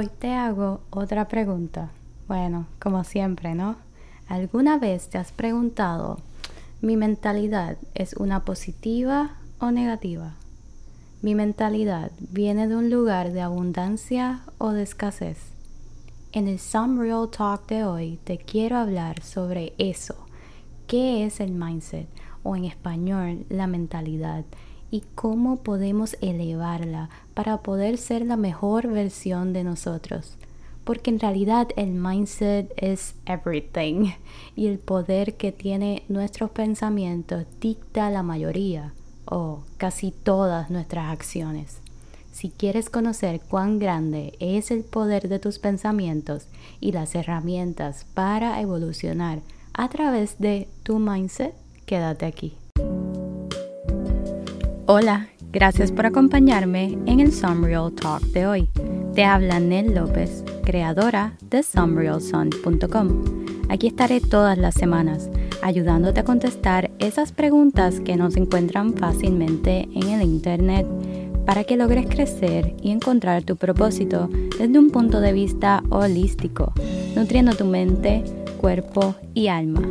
Hoy te hago otra pregunta. Bueno, como siempre, ¿no? ¿Alguna vez te has preguntado, ¿mi mentalidad es una positiva o negativa? ¿Mi mentalidad viene de un lugar de abundancia o de escasez? En el Some Real Talk de hoy te quiero hablar sobre eso. ¿Qué es el mindset? O en español, la mentalidad y cómo podemos elevarla para poder ser la mejor versión de nosotros. Porque en realidad el mindset es everything y el poder que tiene nuestros pensamientos dicta la mayoría o casi todas nuestras acciones. Si quieres conocer cuán grande es el poder de tus pensamientos y las herramientas para evolucionar a través de tu mindset, quédate aquí. Hola, gracias por acompañarme en el Sunreal Talk de hoy. Te habla Nel López, creadora de sunrealsun.com. Aquí estaré todas las semanas ayudándote a contestar esas preguntas que no se encuentran fácilmente en el Internet para que logres crecer y encontrar tu propósito desde un punto de vista holístico, nutriendo tu mente, cuerpo y alma.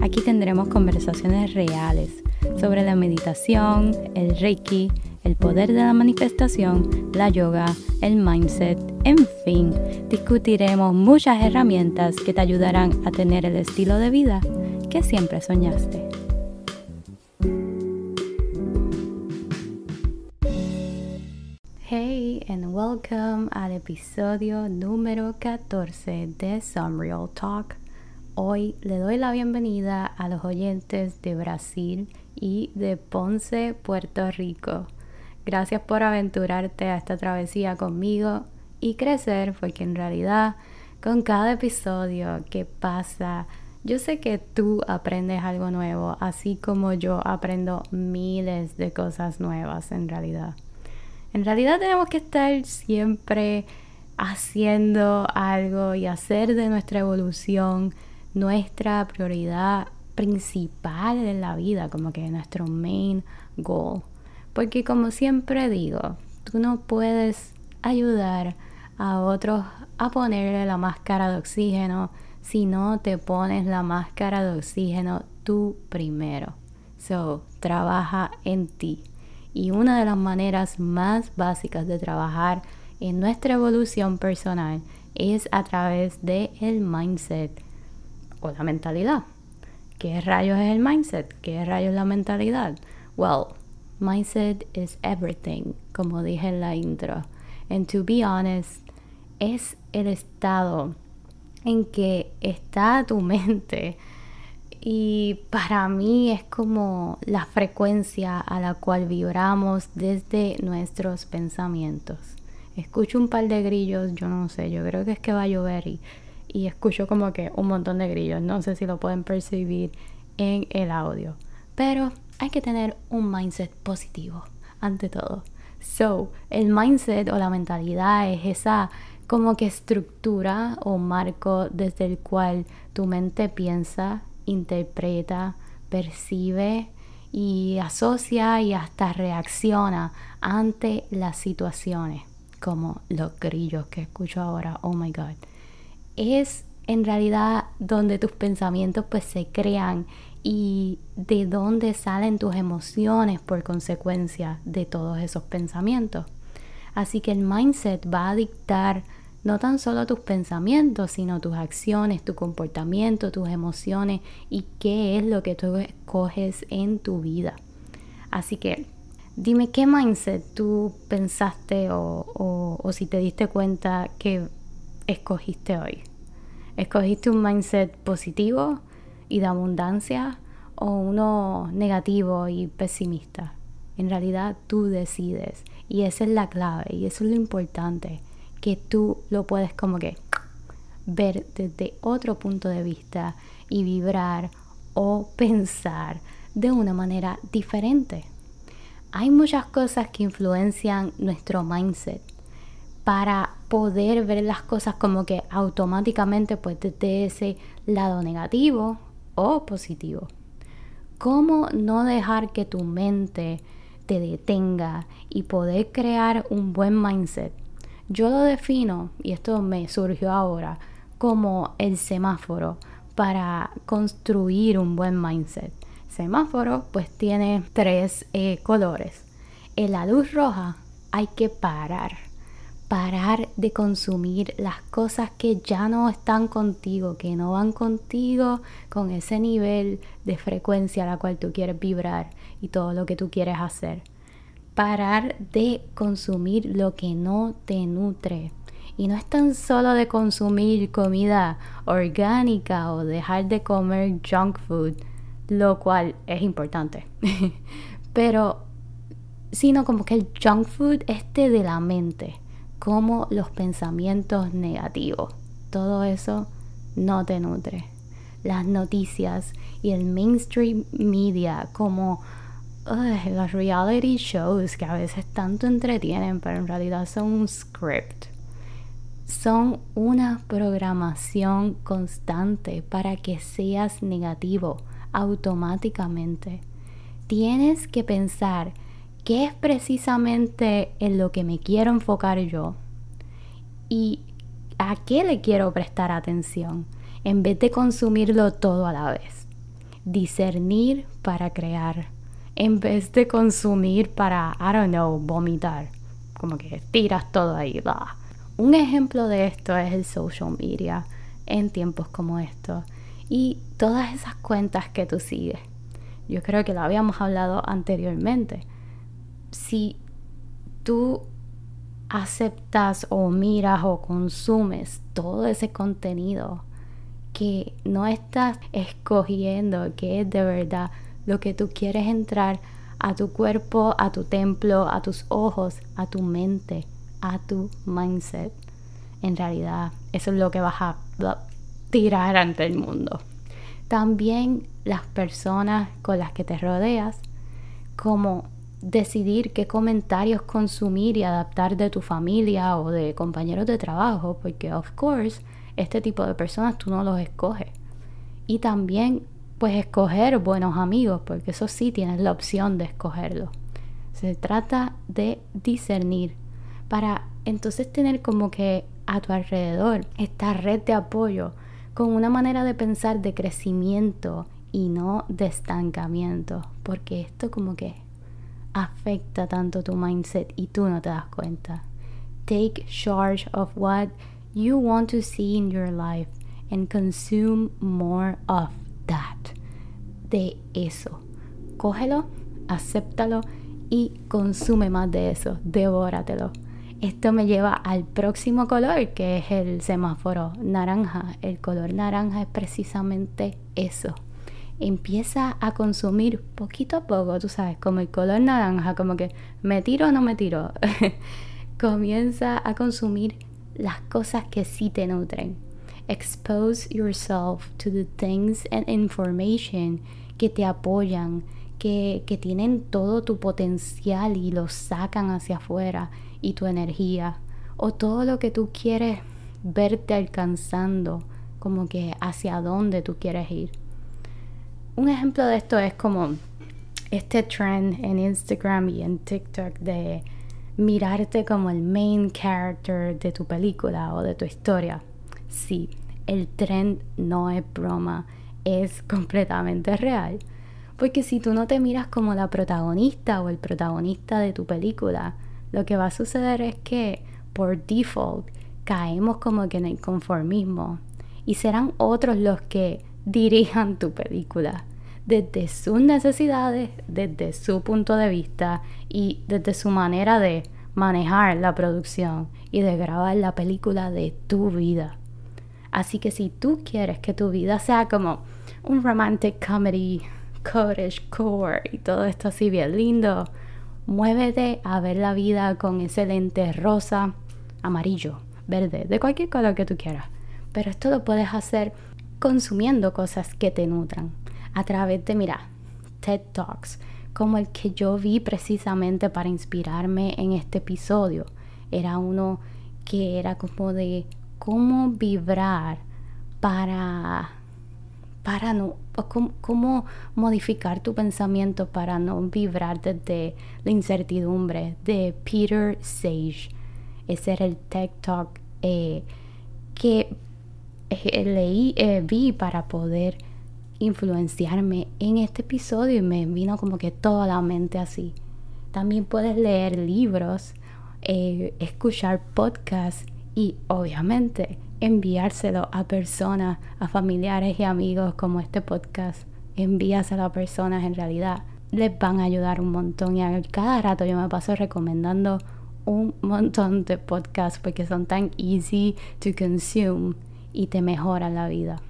Aquí tendremos conversaciones reales sobre la meditación, el reiki, el poder de la manifestación, la yoga, el mindset, en fin, discutiremos muchas herramientas que te ayudarán a tener el estilo de vida que siempre soñaste. Hey and welcome al episodio número 14 de Some Real Talk. Hoy le doy la bienvenida a los oyentes de Brasil y de Ponce, Puerto Rico. Gracias por aventurarte a esta travesía conmigo y crecer, porque en realidad con cada episodio que pasa, yo sé que tú aprendes algo nuevo, así como yo aprendo miles de cosas nuevas en realidad. En realidad tenemos que estar siempre haciendo algo y hacer de nuestra evolución nuestra prioridad principal en la vida, como que nuestro main goal. Porque como siempre digo, tú no puedes ayudar a otros a ponerle la máscara de oxígeno si no te pones la máscara de oxígeno tú primero. So, trabaja en ti. Y una de las maneras más básicas de trabajar en nuestra evolución personal es a través de el mindset o la mentalidad. ¿Qué rayos es el mindset? ¿Qué rayos es la mentalidad? Well, mindset is everything, como dije en la intro. And to be honest, es el estado en que está tu mente. Y para mí es como la frecuencia a la cual vibramos desde nuestros pensamientos. Escucho un par de grillos, yo no sé, yo creo que es que va a llover y y escucho como que un montón de grillos. No sé si lo pueden percibir en el audio. Pero hay que tener un mindset positivo ante todo. So, el mindset o la mentalidad es esa como que estructura o marco desde el cual tu mente piensa, interpreta, percibe y asocia y hasta reacciona ante las situaciones, como los grillos que escucho ahora. Oh my god es en realidad donde tus pensamientos pues se crean y de dónde salen tus emociones por consecuencia de todos esos pensamientos. Así que el mindset va a dictar no tan solo tus pensamientos, sino tus acciones, tu comportamiento, tus emociones y qué es lo que tú escoges en tu vida. Así que dime qué mindset tú pensaste o, o si te diste cuenta que escogiste hoy? ¿Escogiste un mindset positivo y de abundancia o uno negativo y pesimista? En realidad tú decides y esa es la clave y eso es lo importante, que tú lo puedes como que ver desde otro punto de vista y vibrar o pensar de una manera diferente. Hay muchas cosas que influencian nuestro mindset para poder ver las cosas como que automáticamente pues desde ese lado negativo o positivo. ¿Cómo no dejar que tu mente te detenga y poder crear un buen mindset? Yo lo defino, y esto me surgió ahora, como el semáforo para construir un buen mindset. Semáforo pues tiene tres eh, colores. En la luz roja hay que parar, parar de consumir las cosas que ya no están contigo, que no van contigo con ese nivel de frecuencia a la cual tú quieres vibrar y todo lo que tú quieres hacer. Parar de consumir lo que no te nutre. Y no es tan solo de consumir comida orgánica o dejar de comer junk food, lo cual es importante. Pero, sino como que el junk food este de la mente, como los pensamientos negativos. Todo eso no te nutre. Las noticias y el mainstream media como los reality shows que a veces tanto entretienen, pero en realidad son un script son una programación constante para que seas negativo automáticamente. Tienes que pensar qué es precisamente en lo que me quiero enfocar yo y a qué le quiero prestar atención en vez de consumirlo todo a la vez. Discernir para crear en vez de consumir para, I don't know, vomitar. Como que tiras todo ahí. Un ejemplo de esto es el social media en tiempos como estos y todas esas cuentas que tú sigues. Yo creo que lo habíamos hablado anteriormente. Si tú aceptas o miras o consumes todo ese contenido que no estás escogiendo que es de verdad lo que tú quieres entrar a tu cuerpo, a tu templo, a tus ojos, a tu mente a tu mindset. En realidad, eso es lo que vas a tirar ante el mundo. También las personas con las que te rodeas, como decidir qué comentarios consumir y adaptar de tu familia o de compañeros de trabajo, porque of course, este tipo de personas tú no los escoges. Y también pues escoger buenos amigos, porque eso sí tienes la opción de escogerlo. Se trata de discernir para entonces tener como que a tu alrededor esta red de apoyo con una manera de pensar de crecimiento y no de estancamiento, porque esto como que afecta tanto tu mindset y tú no te das cuenta. Take charge of what you want to see in your life and consume more of that. De eso. Cógelo, acéptalo y consume más de eso. Devóratelo. Esto me lleva al próximo color, que es el semáforo naranja. El color naranja es precisamente eso. Empieza a consumir poquito a poco, tú sabes, como el color naranja, como que me tiro o no me tiro. Comienza a consumir las cosas que sí te nutren. Expose yourself to the things and information que te apoyan, que, que tienen todo tu potencial y lo sacan hacia afuera y tu energía o todo lo que tú quieres verte alcanzando, como que hacia dónde tú quieres ir. Un ejemplo de esto es como este trend en Instagram y en TikTok de mirarte como el main character de tu película o de tu historia. Sí, el trend no es broma, es completamente real. Porque si tú no te miras como la protagonista o el protagonista de tu película, lo que va a suceder es que por default caemos como que en el conformismo y serán otros los que dirijan tu película desde sus necesidades, desde su punto de vista y desde su manera de manejar la producción y de grabar la película de tu vida. Así que si tú quieres que tu vida sea como un romantic comedy, cottage core y todo esto así bien lindo, Muévete a ver la vida con ese lente rosa, amarillo, verde, de cualquier color que tú quieras. Pero esto lo puedes hacer consumiendo cosas que te nutran. A través de, mira, TED Talks, como el que yo vi precisamente para inspirarme en este episodio. Era uno que era como de cómo vibrar para para no, cómo, modificar tu pensamiento para no vibrar desde la incertidumbre de Peter Sage. ese era el tech Talk eh, que leí, eh, vi para poder influenciarme en este episodio y me vino como que toda la mente así. También puedes leer libros, escuchar podcasts y obviamente enviárselo a personas, a familiares y amigos como este podcast. Envíaselo a personas en realidad. Les van a ayudar un montón y a cada rato yo me paso recomendando un montón de podcasts porque son tan easy to consume y te mejoran la vida.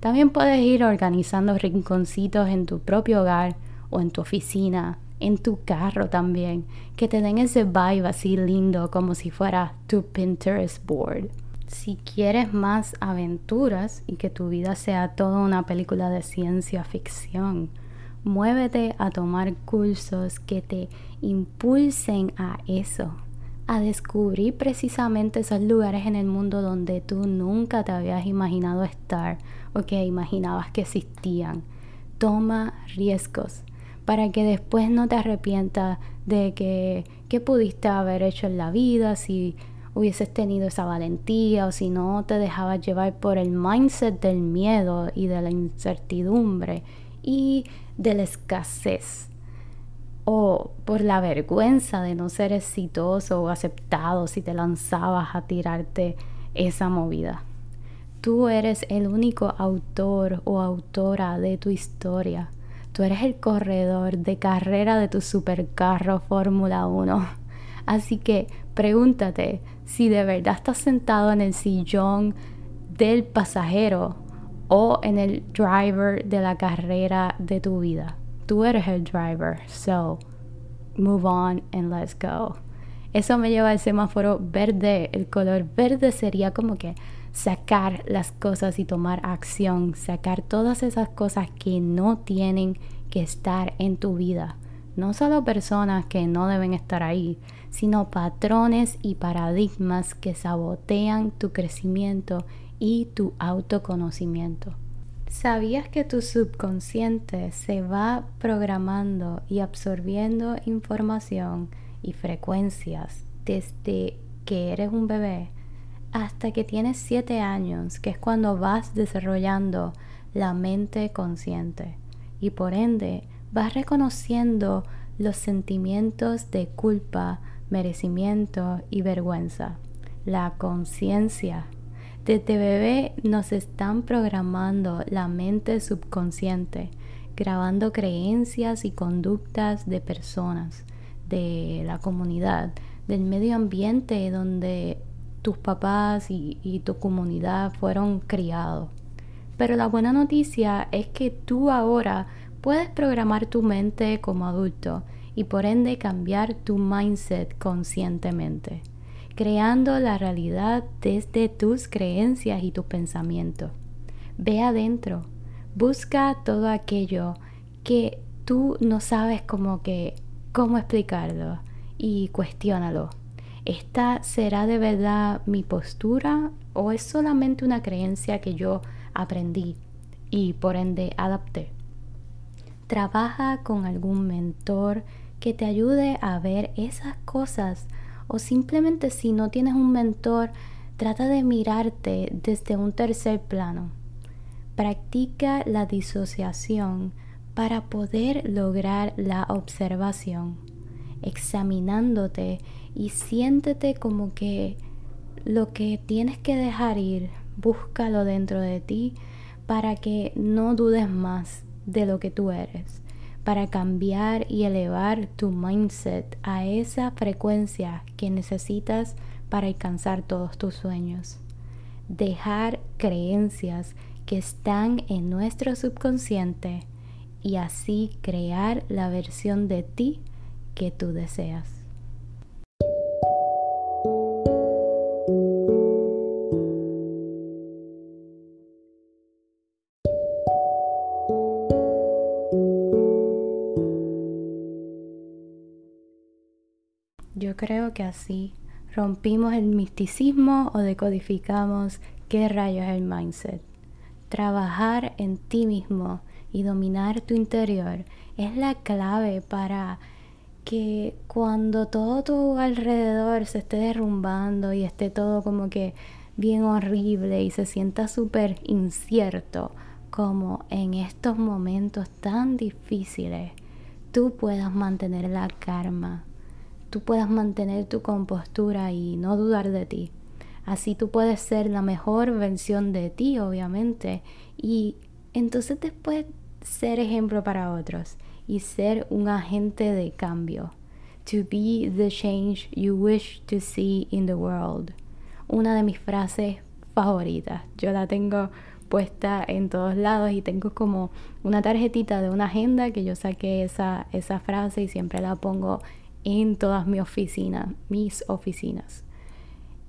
También puedes ir organizando rinconcitos en tu propio hogar o en tu oficina, en tu carro también, que te den ese vibe así lindo como si fuera tu Pinterest board. Si quieres más aventuras y que tu vida sea toda una película de ciencia ficción, muévete a tomar cursos que te impulsen a eso, a descubrir precisamente esos lugares en el mundo donde tú nunca te habías imaginado estar o que imaginabas que existían. Toma riesgos para que después no te arrepientas de que, que pudiste haber hecho en la vida, si hubieses tenido esa valentía o si no te dejabas llevar por el mindset del miedo y de la incertidumbre y de la escasez o por la vergüenza de no ser exitoso o aceptado si te lanzabas a tirarte esa movida. Tú eres el único autor o autora de tu historia. Tú eres el corredor de carrera de tu supercarro Fórmula 1. Así que pregúntate si de verdad estás sentado en el sillón del pasajero o en el driver de la carrera de tu vida tú eres el driver. So, move on and let's go. Eso me lleva al semáforo verde. El color verde sería como que sacar las cosas y tomar acción, sacar todas esas cosas que no tienen que estar en tu vida. No solo personas que no deben estar ahí, sino patrones y paradigmas que sabotean tu crecimiento y tu autoconocimiento. ¿Sabías que tu subconsciente se va programando y absorbiendo información y frecuencias desde que eres un bebé hasta que tienes 7 años, que es cuando vas desarrollando la mente consciente y por ende vas reconociendo los sentimientos de culpa, merecimiento y vergüenza, la conciencia desde bebé nos están programando la mente subconsciente, grabando creencias y conductas de personas, de la comunidad, del medio ambiente donde tus papás y, y tu comunidad fueron criados. Pero la buena noticia es que tú ahora puedes programar tu mente como adulto y por ende cambiar tu mindset conscientemente creando la realidad desde tus creencias y tus pensamientos. Ve adentro, busca todo aquello que tú no sabes cómo que cómo explicarlo y cuestiónalo. ¿Esta será de verdad mi postura o es solamente una creencia que yo aprendí y por ende adapté? Trabaja con algún mentor que te ayude a ver esas cosas o simplemente si no tienes un mentor, trata de mirarte desde un tercer plano. Practica la disociación para poder lograr la observación, examinándote y siéntete como que lo que tienes que dejar ir, búscalo dentro de ti para que no dudes más de lo que tú eres para cambiar y elevar tu mindset a esa frecuencia que necesitas para alcanzar todos tus sueños. Dejar creencias que están en nuestro subconsciente y así crear la versión de ti que tú deseas. Yo creo que así rompimos el misticismo o decodificamos qué rayos es el mindset. Trabajar en ti mismo y dominar tu interior es la clave para que cuando todo tu alrededor se esté derrumbando y esté todo como que bien horrible y se sienta súper incierto, como en estos momentos tan difíciles, tú puedas mantener la calma, tú puedas mantener tu compostura y no dudar de ti. Así tú puedes ser la mejor versión de ti, obviamente, y entonces después ser ejemplo para otros y ser un agente de cambio. To be the change you wish to see in the world. Una de mis frases favoritas. Yo la tengo puesta en todos lados y tengo como una tarjetita de una agenda que yo saqué esa, esa frase y siempre la pongo en todas mis oficinas, mis oficinas.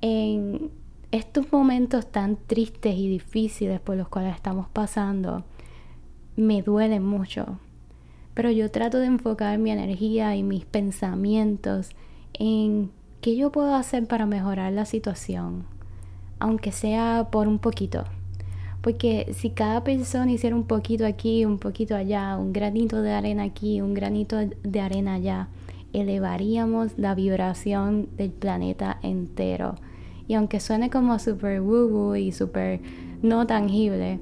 En estos momentos tan tristes y difíciles por los cuales estamos pasando, me duelen mucho pero yo trato de enfocar mi energía y mis pensamientos en qué yo puedo hacer para mejorar la situación, aunque sea por un poquito. Porque si cada persona hiciera un poquito aquí, un poquito allá, un granito de arena aquí, un granito de arena allá, elevaríamos la vibración del planeta entero. Y aunque suene como súper woo woo y súper no tangible,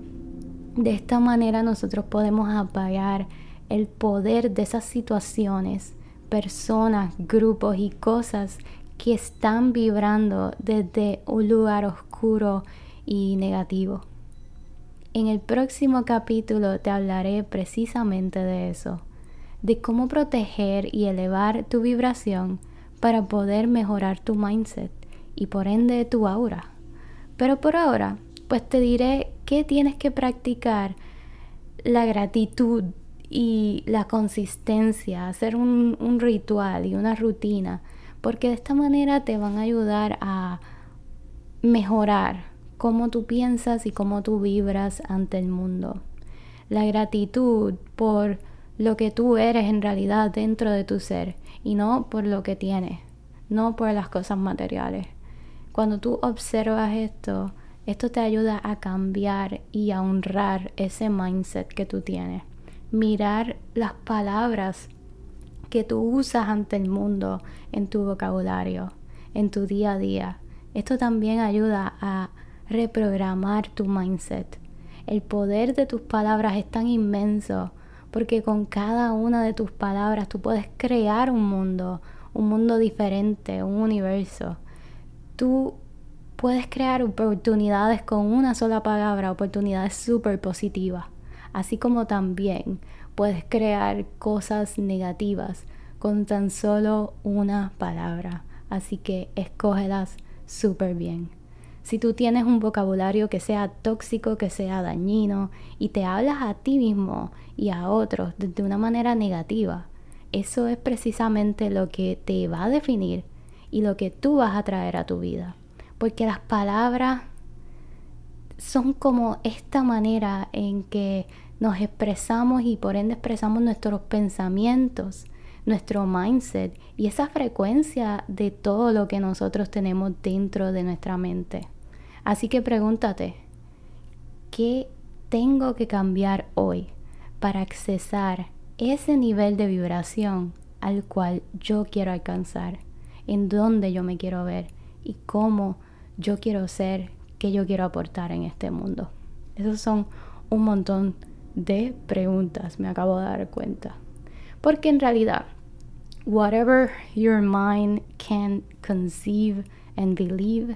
de esta manera nosotros podemos apagar el poder de esas situaciones, personas, grupos y cosas que están vibrando desde un lugar oscuro y negativo. En el próximo capítulo te hablaré precisamente de eso, de cómo proteger y elevar tu vibración para poder mejorar tu mindset y por ende tu aura. Pero por ahora, pues te diré que tienes que practicar la gratitud y la consistencia, hacer un, un, ritual y una rutina, porque de esta manera te van a ayudar a mejorar cómo tú piensas y cómo tú vibras ante el mundo. La gratitud por lo que tú eres en realidad dentro de tu ser y no por lo que tienes, no por las cosas materiales. Cuando tú observas esto, esto te ayuda a cambiar y a honrar ese mindset que tú tienes mirar las palabras que tú usas ante el mundo en tu vocabulario, en tu día a día. Esto también ayuda a reprogramar tu mindset. El poder de tus palabras es tan inmenso porque con cada una de tus palabras tú puedes crear un mundo, un mundo diferente, un universo. Tú puedes crear oportunidades con una sola palabra, oportunidades súper positivas así como también puedes crear cosas negativas con tan solo una palabra. Así que escógelas súper bien. Si tú tienes un vocabulario que sea tóxico, que sea dañino y te hablas a ti mismo y a otros de una manera negativa, eso es precisamente lo que te va a definir y lo que tú vas a traer a tu vida. Porque las palabras son como esta manera en que nos expresamos y por ende expresamos nuestros pensamientos, nuestro mindset y esa frecuencia de todo lo que nosotros tenemos dentro de nuestra mente. Así que pregúntate, ¿qué tengo que cambiar hoy para accesar ese nivel de vibración al cual yo quiero alcanzar? ¿En dónde yo me quiero ver? ¿Y cómo yo quiero ser? ¿Qué yo quiero aportar en este mundo? Esos son un montón de preguntas, me acabo de dar cuenta. Porque en realidad, whatever your mind can conceive and believe,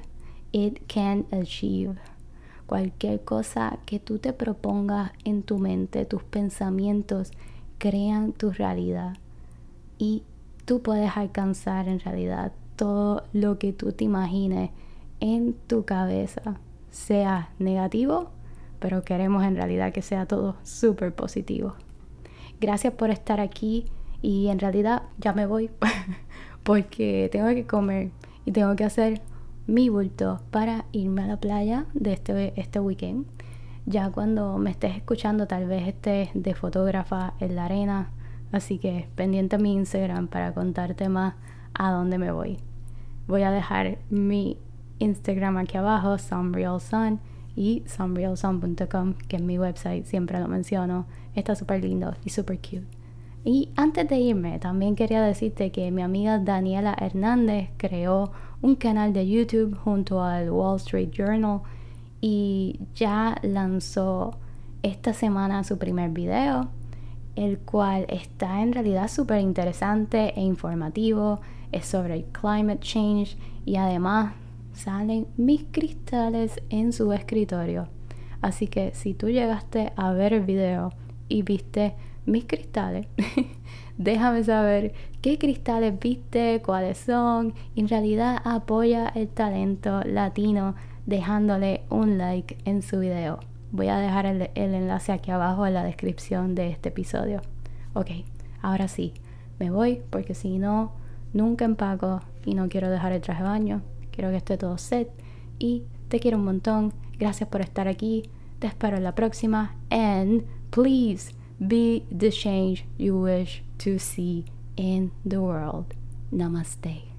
it can achieve. Cualquier cosa que tú te propongas en tu mente, tus pensamientos crean tu realidad. Y tú puedes alcanzar en realidad todo lo que tú te imagines en tu cabeza, sea negativo pero queremos en realidad que sea todo súper positivo. Gracias por estar aquí y en realidad ya me voy porque tengo que comer y tengo que hacer mi bulto para irme a la playa de este, este weekend. Ya cuando me estés escuchando tal vez estés de fotógrafa en la arena, así que pendiente a mi Instagram para contarte más a dónde me voy. Voy a dejar mi Instagram aquí abajo, Some Real Sun y sunrealsun.com, que es mi website, siempre lo menciono. Está súper lindo y súper cute. Y antes de irme, también quería decirte que mi amiga Daniela Hernández creó un canal de YouTube junto al Wall Street Journal y ya lanzó esta semana su primer video, el cual está en realidad súper interesante e informativo. Es sobre el climate change y además salen mis cristales en su escritorio. Así que si tú llegaste a ver el video y viste mis cristales, déjame saber qué cristales viste, cuáles son. En realidad apoya el talento latino dejándole un like en su video. Voy a dejar el, enlace aquí abajo en la descripción de este episodio. Ok, ahora sí, me voy porque si no, nunca empaco y no quiero dejar el traje de baño. Quiero que esté todo set y te quiero un montón. Gracias por estar aquí. Te espero en la próxima. And please be the change you wish to see in the world. Namaste.